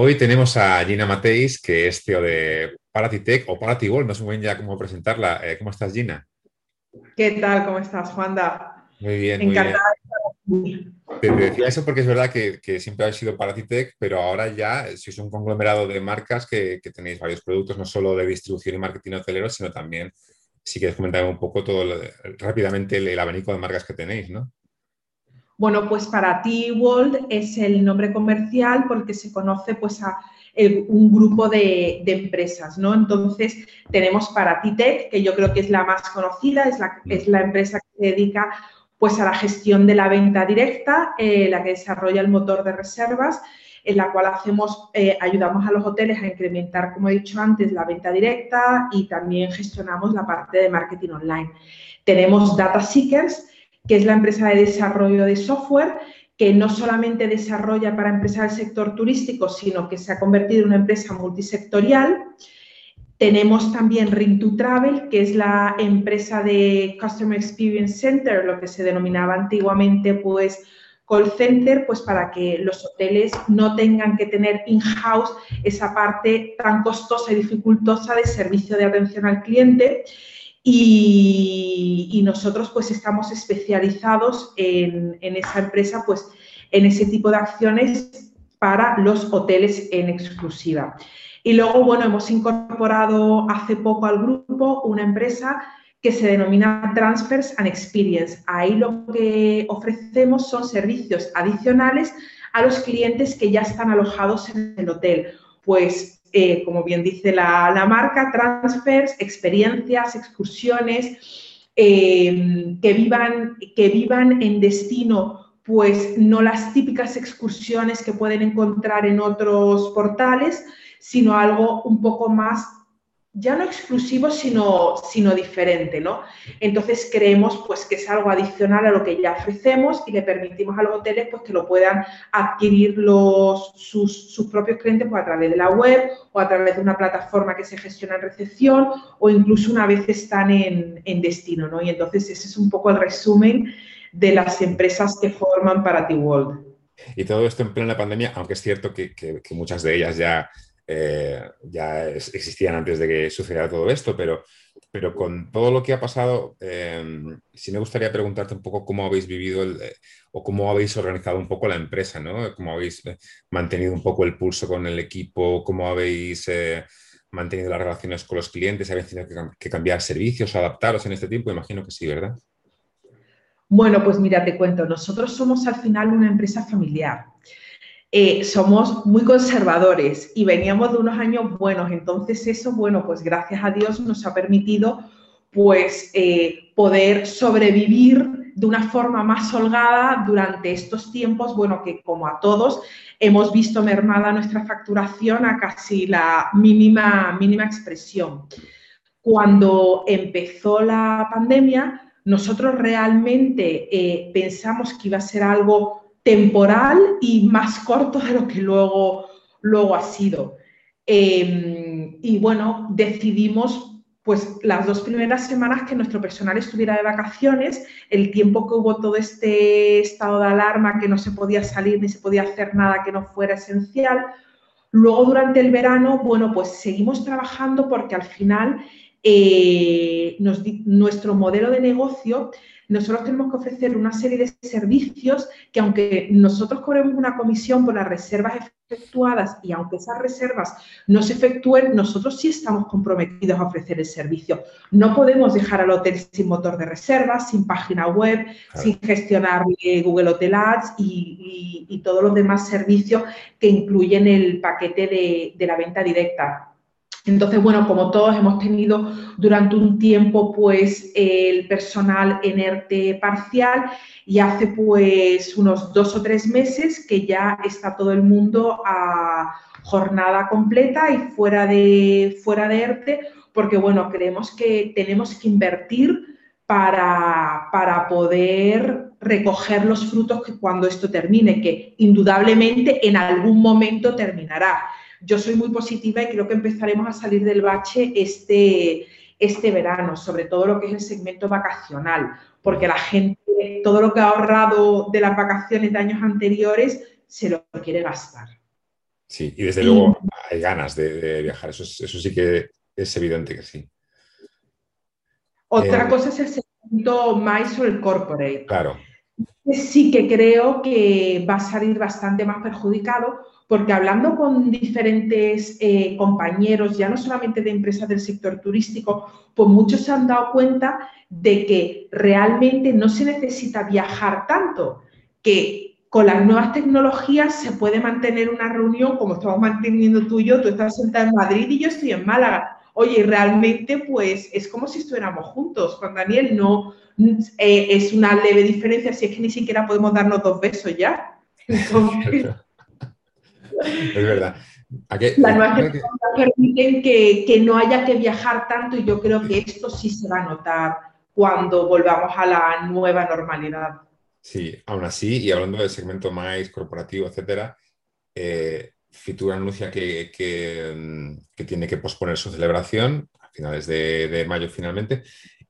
Hoy tenemos a Gina Mateis, que es CEO de Paratitech o Paratibol, no sé muy bien ya cómo presentarla. Eh, ¿Cómo estás, Gina? ¿Qué tal? ¿Cómo estás, Juanda? Muy bien, Encantada muy bien. Te, decía eso porque es verdad que, siempre habéis sido Paratitech, pero ahora ya sois un conglomerado de marcas que, tenéis varios productos, no solo de distribución y marketing hotelero, sino también, si quieres comentar un poco todo rápidamente el abanico de marcas que tenéis, ¿no? Bueno, pues para ti World es el nombre comercial porque se conoce pues a un grupo de, empresas, ¿no? Entonces tenemos para ti Tech, que yo creo que es la más conocida, es la, es la empresa que se dedica pues a la gestión de la venta directa, eh, la que desarrolla el motor de reservas, en la cual hacemos, eh, ayudamos a los hoteles a incrementar, como he dicho antes, la venta directa y también gestionamos la parte de marketing online. Tenemos Data Seekers, que es la empresa de desarrollo de software, que no solamente desarrolla para empresas del sector turístico, sino que se ha convertido en una empresa multisectorial. Tenemos también Ring 2 Travel, que es la empresa de Customer Experience Center, lo que se denominaba antiguamente pues call center, pues para que los hoteles no tengan que tener in-house esa parte tan costosa y dificultosa de servicio de atención al cliente. Y, nosotros pues estamos especializados en, esa empresa, pues en ese tipo de acciones para los hoteles en exclusiva. Y luego, bueno, hemos incorporado hace poco al grupo una empresa que se denomina Transfers and Experience. Ahí lo que ofrecemos son servicios adicionales a los clientes que ya están alojados en el hotel. Pues eh, como bien dice la, marca, transfers, experiencias, excursiones, eh, que, vivan, que vivan en destino pues no las típicas excursiones que pueden encontrar en otros portales, sino algo un poco más ya no exclusivo, sino, sino diferente, ¿no? Entonces creemos pues que es algo adicional a lo que ya ofrecemos y le permitimos a los hoteles pues que lo puedan adquirir los, sus, sus propios clientes pues, a través de la web o a través de una plataforma que se gestiona en recepción o incluso una vez están en, en destino, ¿no? Y entonces ese es un poco el resumen de las empresas que forman para T-World. Y todo esto en plena pandemia, aunque es cierto que, que muchas de ellas ya eh, ya existían antes de que sucediera todo esto, pero, pero con todo lo que ha pasado, eh, sí me gustaría preguntarte un poco cómo habéis vivido eh, o cómo habéis organizado un poco la empresa, ¿no? Cómo habéis mantenido un poco el pulso con el equipo, cómo habéis mantenido las relaciones con los clientes, habéis tenido que, que cambiar servicios, adaptaros en este tiempo, imagino que sí, ¿verdad? Bueno, pues mira, te cuento, nosotros somos al final una empresa familiar. Eh, somos muy conservadores y veníamos de unos años buenos. Entonces eso, bueno, pues gracias a Dios nos ha permitido pues eh, poder sobrevivir de una forma más holgada durante estos tiempos, bueno, que como a todos hemos visto mermada nuestra facturación a casi la mínima, mínima expresión. Cuando empezó la pandemia, nosotros realmente eh, pensamos que iba a ser algo temporal y más corto de lo que luego, luego ha sido. Em, y bueno, decidimos pues las dos primeras semanas que nuestro personal estuviera de vacaciones, el tiempo que hubo todo este estado de alarma, que no se podía salir ni se podía hacer nada que no fuera esencial. Luego durante el verano, bueno, pues seguimos trabajando porque al final eh, nuestro modelo de negocio nosotros tenemos que ofrecer una serie de servicios que aunque nosotros cobremos una comisión por las reservas efectuadas y aunque esas reservas no se efectúen, nosotros sí estamos comprometidos a ofrecer el servicio. No podemos dejar al hotel sin motor de reservas, sin página web, sin gestionar Google Hotel Ads y, todos los demás servicios que incluyen el paquete de la venta directa. Entonces, bueno, como todos hemos tenido durante un tiempo, pues el personal en ERTE parcial y hace pues unos dos o tres meses que ya está todo el mundo a jornada completa y fuera de, fuera ERTE, porque bueno, creemos que tenemos que invertir para, para poder recoger los frutos que cuando esto termine, que indudablemente en algún momento terminará yo soy muy positiva y creo que empezaremos a salir del bache este, este verano, sobre todo lo que es el segmento vacacional, porque la gente, todo lo que ha ahorrado de las vacaciones de años anteriores, se lo quiere gastar. Sí, y desde luego hay ganas de, viajar, eso, eso sí que es evidente que sí. Otra eh, cosa es el segundo más el corporate. Claro. Sí que creo que va a salir bastante más perjudicado porque hablando con diferentes eh, compañeros, ya no solamente de empresas del sector turístico, pues muchos se han dado cuenta de que realmente no se necesita viajar tanto, que con las nuevas tecnologías se puede mantener una reunión como estamos manteniendo tú y yo, tú estás sentada en Madrid y yo estoy en Málaga. Oye, realmente pues es como si estuviéramos juntos. Juan Daniel, no eh, es una leve diferencia, si es que ni siquiera podemos darnos dos besos ya. es verdad. Las nuevas tecnologías permiten que, que, no haya que viajar tanto y yo creo que esto sí se va a notar cuando volvamos a la nueva normalidad. Sí, aún así, y hablando del segmento más corporativo, etcétera, eh, Fitur anuncia que, que, tiene que posponer su celebración a finales de, de, mayo finalmente,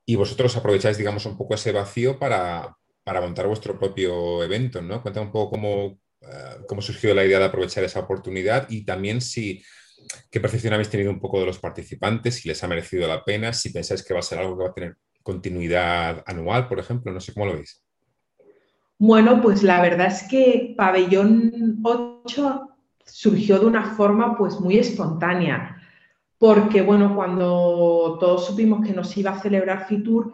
y vosotros aprovecháis, digamos, un poco ese vacío para, para montar vuestro propio evento, ¿no? Cuéntame un poco cómo, eh, cómo surgió la idea de aprovechar esa oportunidad y también si qué percepción habéis tenido un poco de los participantes, si les ha merecido la pena, si pensáis que va a ser algo que va a tener continuidad anual, por ejemplo, no sé cómo lo veis. Bueno, pues la verdad es que Pabellón 8 surgió de una forma pues muy espontánea, porque bueno, cuando todos supimos que nos iba a celebrar Fitur,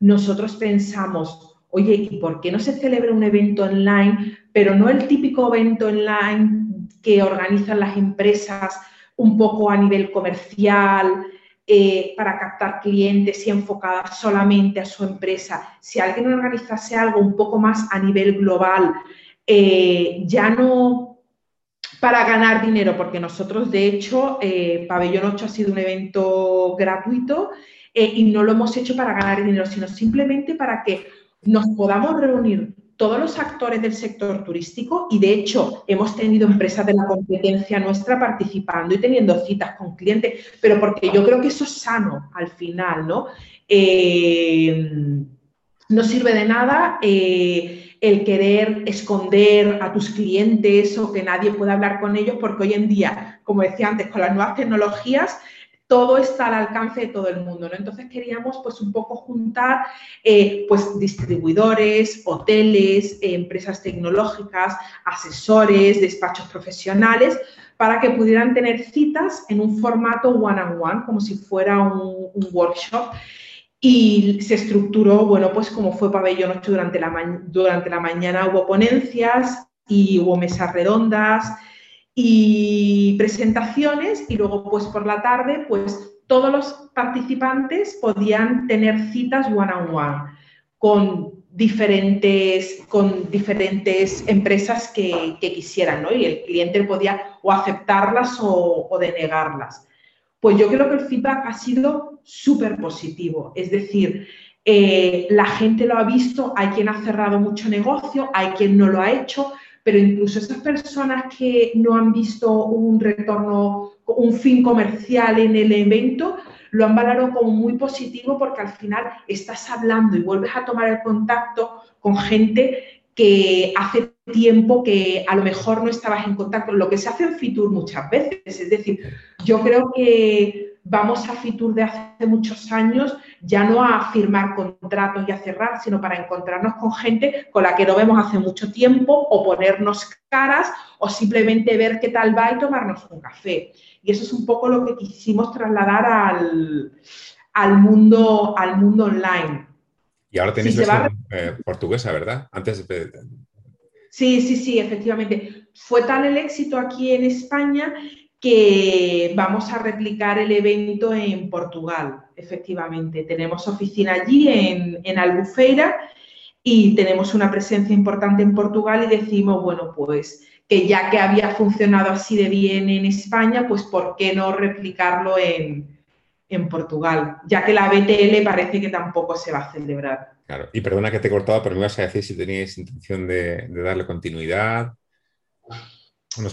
nosotros pensamos, oye, ¿y por qué no se celebra un evento online, pero no el típico evento online que organizan las empresas un poco a nivel comercial, eh, para captar clientes y enfocada solamente a su empresa? Si alguien organizase algo un poco más a nivel global, eh, ya no para ganar dinero, porque nosotros, de hecho, eh, Pabellón 8 ha sido un evento gratuito y no lo hemos hecho para ganar dinero, sino simplemente para que nos podamos reunir todos los actores del sector turístico y de hecho hemos tenido empresas de la competencia nuestra participando y teniendo citas con clientes, pero porque yo creo que eso es sano al final, ¿no? Eh, no sirve de nada eh, el querer esconder a tus clientes o que nadie pueda hablar con ellos, porque hoy en día, como decía antes, con las nuevas tecnologías, todo está al alcance de todo el mundo, ¿no? Entonces queríamos pues un poco juntar eh, pues distribuidores, hoteles, empresas tecnológicas, asesores, despachos profesionales, para que pudieran tener citas en un formato one-on-one, como si fuera un, workshop. Y se estructuró, bueno, pues como fue pabellón 8 durante la, durante la mañana hubo ponencias y hubo mesas redondas, y presentaciones y luego pues por la tarde pues todos los participantes podían tener citas one on one con diferentes, con diferentes empresas que, quisieran, ¿no? Y el cliente podía o aceptarlas o, denegarlas. Pues yo creo que el feedback ha sido súper positivo, es decir, eh, la gente lo ha visto, hay quien ha cerrado mucho negocio, hay quien no lo ha hecho, pero incluso esas personas que no han visto un retorno, un fin comercial en el evento, lo han valorado como muy positivo porque al final estás hablando y vuelves a tomar el contacto con gente que hace tiempo que a lo mejor no estabas en contacto, lo que se hace en Fitur muchas veces. Es decir, yo creo que vamos a Fitur de hace muchos años ya no a firmar contratos y a cerrar, sino para encontrarnos con gente con la que no vemos hace mucho tiempo o ponernos caras o simplemente ver qué tal va y tomarnos un café. Y eso es un poco lo que quisimos trasladar al, mundo, al mundo online. Y ahora tenéis versión eh, portuguesa, ¿verdad? Antes Sí, sí, sí, efectivamente. Fue tal el éxito aquí en España que vamos a replicar el evento en Portugal, efectivamente. Tenemos oficina allí en, en, Albufeira y tenemos una presencia importante en Portugal y decimos, bueno, pues que ya que había funcionado así de bien en España, pues ¿por qué no replicarlo en, en Portugal? Ya que la BTL parece que tampoco se va a celebrar. Claro, y perdona que te he cortado, pero me ibas a decir si teníais intención de, de darle continuidad.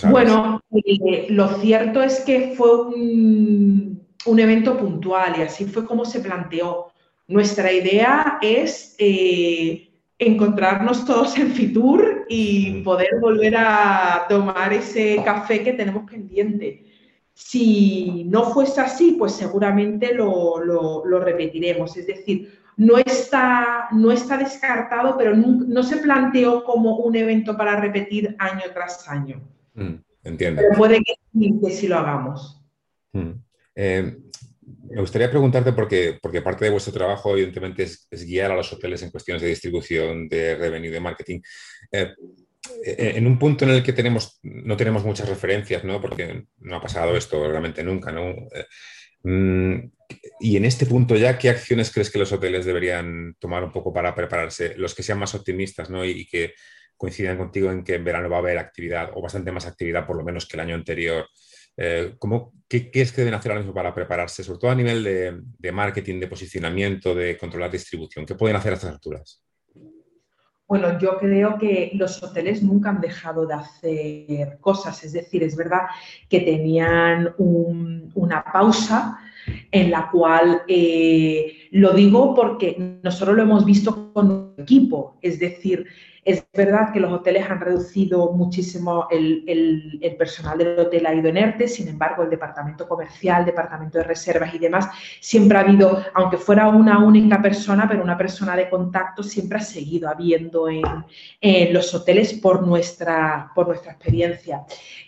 Bueno, eh, lo cierto es que fue un, evento puntual y así fue como se planteó. Nuestra idea es eh, encontrarnos todos en Fitur y poder volver a tomar ese café que tenemos pendiente. Si no fuese así, pues seguramente lo, lo, repetiremos. Es decir, no está, no está descartado, pero no, se planteó como un evento para repetir año tras año. Mm, entiendo. puede que, que sí lo hagamos. Mm. Eh, me gustaría preguntarte, porque, porque parte de vuestro trabajo, evidentemente, es, guiar a los hoteles en cuestiones de distribución, de revenue, de marketing. Eh, eh, en un punto en el que tenemos, no tenemos muchas referencias, ¿no? porque no ha pasado esto realmente nunca, ¿no? Eh, mm, y en este punto ya, ¿qué acciones crees que los hoteles deberían tomar un poco para prepararse? Los que sean más optimistas ¿no? y, que coincidan contigo en que en verano va a haber actividad o bastante más actividad por lo menos que el año anterior. Eh, qué, es que deben hacer ahora mismo para prepararse, sobre todo a nivel de, marketing, de posicionamiento, de controlar distribución? ¿Qué pueden hacer a estas alturas? Bueno, yo creo que los hoteles nunca han dejado de hacer cosas, es decir, es verdad que tenían una pausa en la cual eh, lo digo porque nosotros lo hemos visto con un equipo, es decir, es verdad que los hoteles han reducido muchísimo el, personal del hotel ha ido en ERTE, sin embargo, el departamento comercial, departamento de reservas y demás, siempre ha habido, aunque fuera una única persona, pero una persona de contacto siempre ha seguido habiendo en, los hoteles por nuestra, experiencia.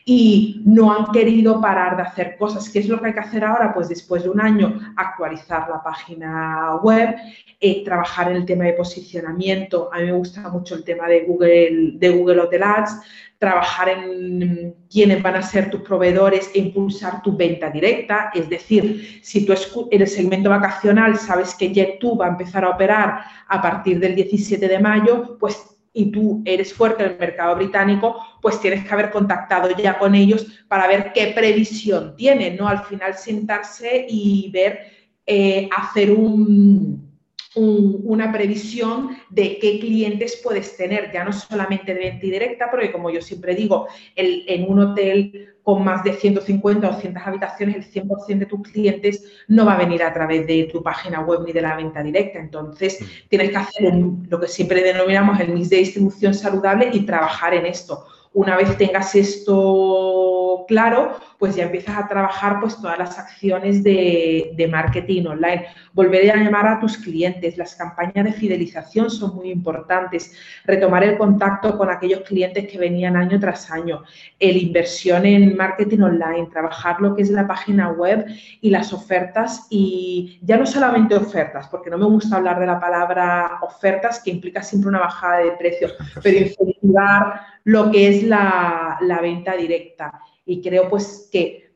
Y no han querido parar de hacer cosas. ¿Qué es lo que hay que hacer ahora? Pues después de un año, actualizar la página web, eh, trabajar en el tema de posicionamiento. A mí me gusta mucho el tema de Google, de Google Hotel Ads, trabajar en quiénes van a ser tus proveedores e impulsar tu venta directa. Es decir, si tú en el segmento vacacional sabes que Jet2 va a empezar a operar a partir del 17 de mayo, pues y tú eres fuerte en el mercado británico, pues tienes que haber contactado ya con ellos para ver qué previsión tienen, ¿no? Al final sentarse y ver, eh, hacer un, una previsión de qué clientes puedes tener, ya no solamente de venta directa, porque como yo siempre digo, en un hotel con más de 150 o 200 habitaciones, el 100% de tus clientes no va a venir a través de tu página web ni de la venta directa. Entonces, mm. tienes que hacer lo que siempre denominamos el mix de distribución saludable y trabajar en esto. Una vez tengas esto claro, pues ya empiezas a trabajar pues todas las acciones de, marketing online. Volver a llamar a tus clientes. Las campañas de fidelización son muy importantes. Retomar el contacto con aquellos clientes que venían año tras año. El inversión en marketing online. Trabajar lo que es la página web y las ofertas. Y ya no solamente ofertas, porque no me gusta hablar de la palabra ofertas, que implica siempre una bajada de precios, pero incentivar lo que es la, la venta directa y creo pues que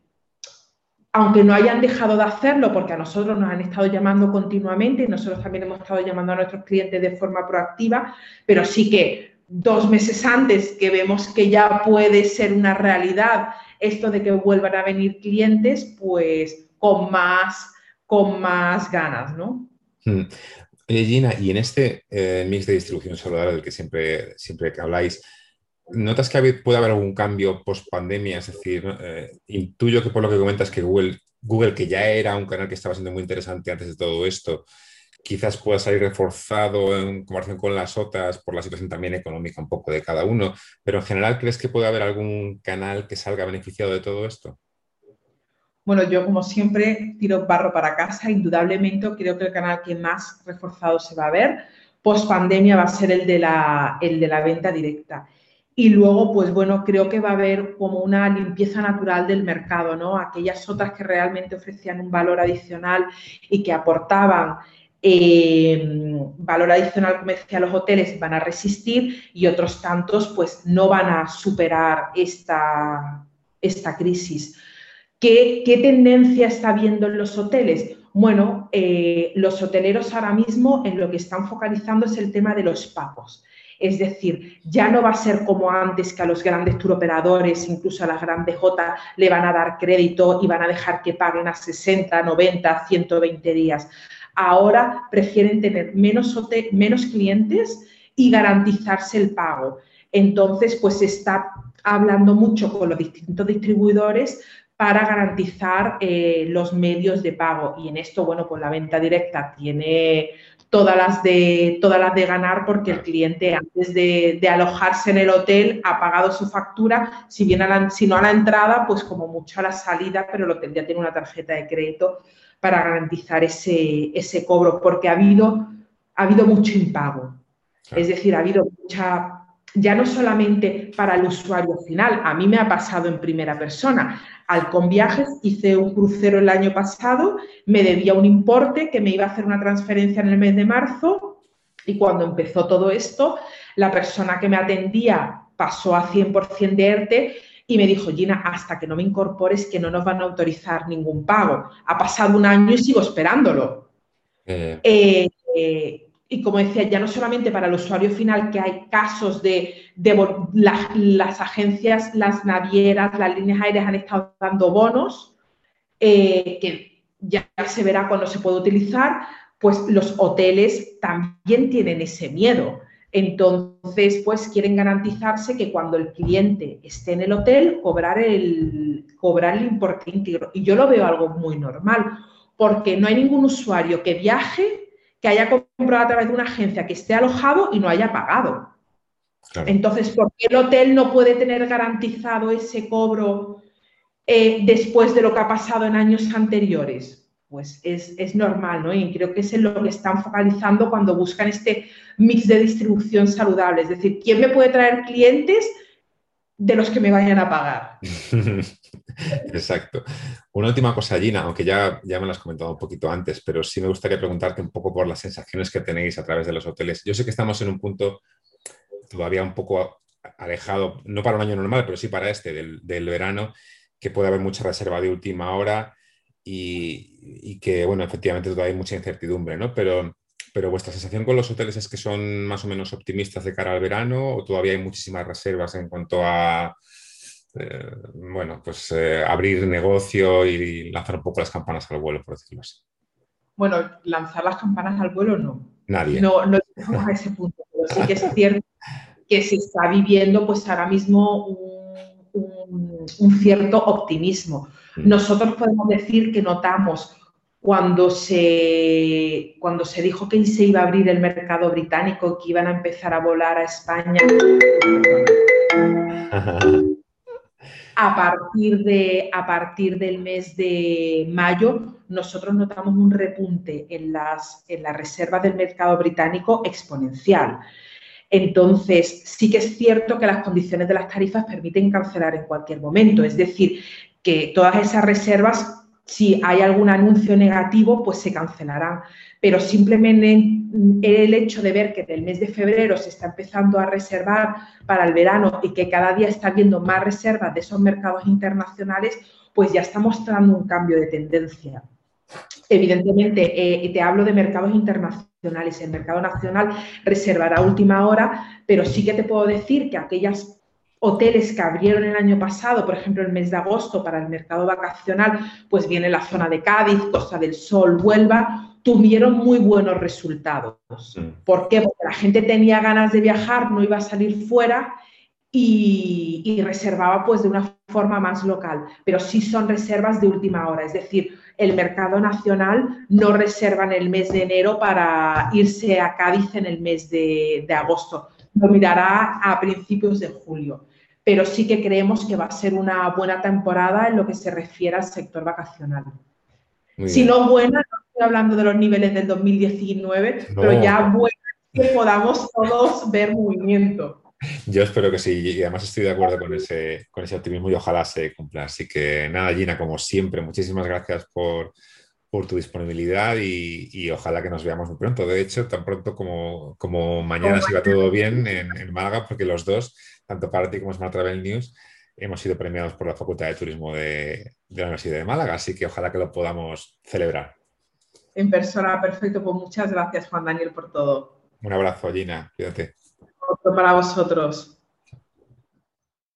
aunque no hayan dejado de hacerlo, porque a nosotros nos han estado llamando continuamente y nosotros también hemos estado llamando a nuestros clientes de forma proactiva, pero sí que dos meses antes que vemos que ya puede ser una realidad esto de que vuelvan a venir clientes, pues con más, con más ganas, ¿no? Hmm. Gina, y en este eh, mix de distribución saludable del que siempre, siempre que habláis, ¿Notas que puede haber algún cambio post pandemia? Es decir, eh, intuyo que por lo que comentas que Google, que ya era un canal que estaba siendo muy interesante antes de todo esto, quizás pueda salir reforzado en comparación con las otras por la situación también económica un poco de cada uno, pero en general, ¿crees que puede haber algún canal que salga beneficiado de todo esto? Bueno, yo como siempre tiro barro para casa, indudablemente creo que el canal que más reforzado se va a ver post pandemia va a ser el de la venta directa. Y luego, pues bueno, creo que va a haber como una limpieza natural del mercado, ¿no? Aquellas otras que realmente ofrecían un valor adicional y que aportaban eh, valor adicional comercial a los hoteles van a resistir y otros tantos pues no van a superar esta, esta crisis. ¿Qué, ¿Qué, tendencia está viendo en los hoteles? Bueno, eh, los hoteleros ahora mismo en lo que están focalizando es el tema de los pagos. Es decir, ya no va a ser como antes que a los grandes turoperadores, incluso a las grandes J, le van a dar crédito y van a dejar que paguen a 60, 90, 120 días. Ahora prefieren tener menos, menos clientes y garantizarse el pago. Entonces, pues se está hablando mucho con los distintos distribuidores para garantizar eh, los medios de pago. Y en esto, bueno, pues la venta directa tiene todas las de, todas las de ganar porque el cliente antes de, alojarse en el hotel ha pagado su factura, si, bien si no a la entrada, pues como mucho a la salida, pero el hotel ya tiene una tarjeta de crédito para garantizar ese, ese cobro, porque ha habido, ha habido mucho impago. Es decir, ha habido mucha ya no solamente para el usuario final, a mí me ha pasado en primera persona. Alcon Viajes hice un crucero el año pasado, me debía un importe que me iba a hacer una transferencia en el mes de marzo y cuando empezó todo esto, la persona que me atendía pasó a 100% de ERTE y me dijo, Gina, hasta que no me incorpores que no nos van a autorizar ningún pago. Ha pasado un año y sigo esperándolo. Eh, eh, y como decía, ya no solamente para el usuario final, que hay casos de, las agencias, las navieras, las líneas aéreas han estado dando bonos, eh, que ya se verá cuando se puede utilizar, pues los hoteles también tienen ese miedo. Entonces, pues quieren garantizarse que cuando el cliente esté en el hotel, cobrar el, cobrar el importe íntegro. Y yo lo veo algo muy normal, porque no hay ningún usuario que viaje que haya comprado a través de una agencia que esté alojado y no haya pagado. Entonces, ¿por qué el hotel no puede tener garantizado ese cobro eh, después de lo que ha pasado en años anteriores? Pues es, normal, ¿no? Y creo que es en lo que están focalizando cuando buscan este mix de distribución saludable. Es decir, ¿quién me puede traer clientes de los que me vayan a pagar? Exacto. Una última cosa, Gina, aunque ya, ya me lo has comentado un poquito antes, pero sí me gustaría preguntarte un poco por las sensaciones que tenéis a través de los hoteles. Yo sé que estamos en un punto todavía un poco alejado, no para un año normal, pero sí para este, del, verano, que puede haber mucha reserva de última hora y, que, bueno, efectivamente todavía hay mucha incertidumbre, ¿no? Pero, pero vuestra sensación con los hoteles es que son más o menos optimistas de cara al verano o todavía hay muchísimas reservas en cuanto a eh, bueno, pues eh, abrir negocio y lanzar un poco las campanas al vuelo, por decirlo así. Bueno, lanzar las campanas al vuelo no. Nadie. No, no llegamos a ese punto, pero sí que es cierto que se está viviendo pues ahora mismo un, cierto optimismo. Mm. Nosotros podemos decir que notamos cuando se, cuando se dijo que se iba a abrir el mercado británico, que iban a empezar a volar a España. a partir, de, a partir del mes de mayo, nosotros notamos un repunte en las, en las reservas del mercado británico exponencial. Entonces, sí que es cierto que las condiciones de las tarifas permiten cancelar en cualquier momento. Es decir, que todas esas reservas, si hay algún anuncio negativo, pues se cancelarán pero simplemente el hecho de ver que del mes de febrero se está empezando a reservar para el verano y que cada día está habiendo más reservas de esos mercados internacionales, pues ya está mostrando un cambio de tendencia. Evidentemente, eh, te hablo de mercados internacionales. El mercado nacional reservará última hora, pero sí que te puedo decir que aquellas hoteles que abrieron el año pasado, por ejemplo, el mes de agosto para el mercado vacacional, pues viene la zona de Cádiz, Costa del Sol, Huelva, tuvieron muy buenos resultados. Mm. ¿Por qué? Porque la gente tenía ganas de viajar, no iba a salir fuera y, reservaba pues de una forma más local, pero sí son reservas de última hora, es decir, el mercado nacional no reserva en el mes de enero para irse a Cádiz en el mes de, de agosto, lo mirará a principios de julio, pero sí que creemos que va a ser una buena temporada en lo que se refiere al sector vacacional. si no buena, hablando de los niveles del 2019, pero ya bueno que podamos todos ver movimiento. Yo espero que sí, y además estoy de acuerdo con ese, con ese optimismo y ojalá se cumpla. Así que nada, Gina, como siempre, muchísimas gracias por, por tu disponibilidad y, ojalá que nos veamos muy pronto. De hecho, tan pronto como, como mañana, si va todo bien en, en, Málaga, porque los dos, tanto para ti como Smart Travel News, hemos sido premiados por la Facultad de Turismo de, de la Universidad de Málaga. Así que ojalá que lo podamos celebrar en persona, perfecto. Pues muchas gracias, Juan Daniel, por todo. Un abrazo, Gina. Cuídate. Otro para vosotros.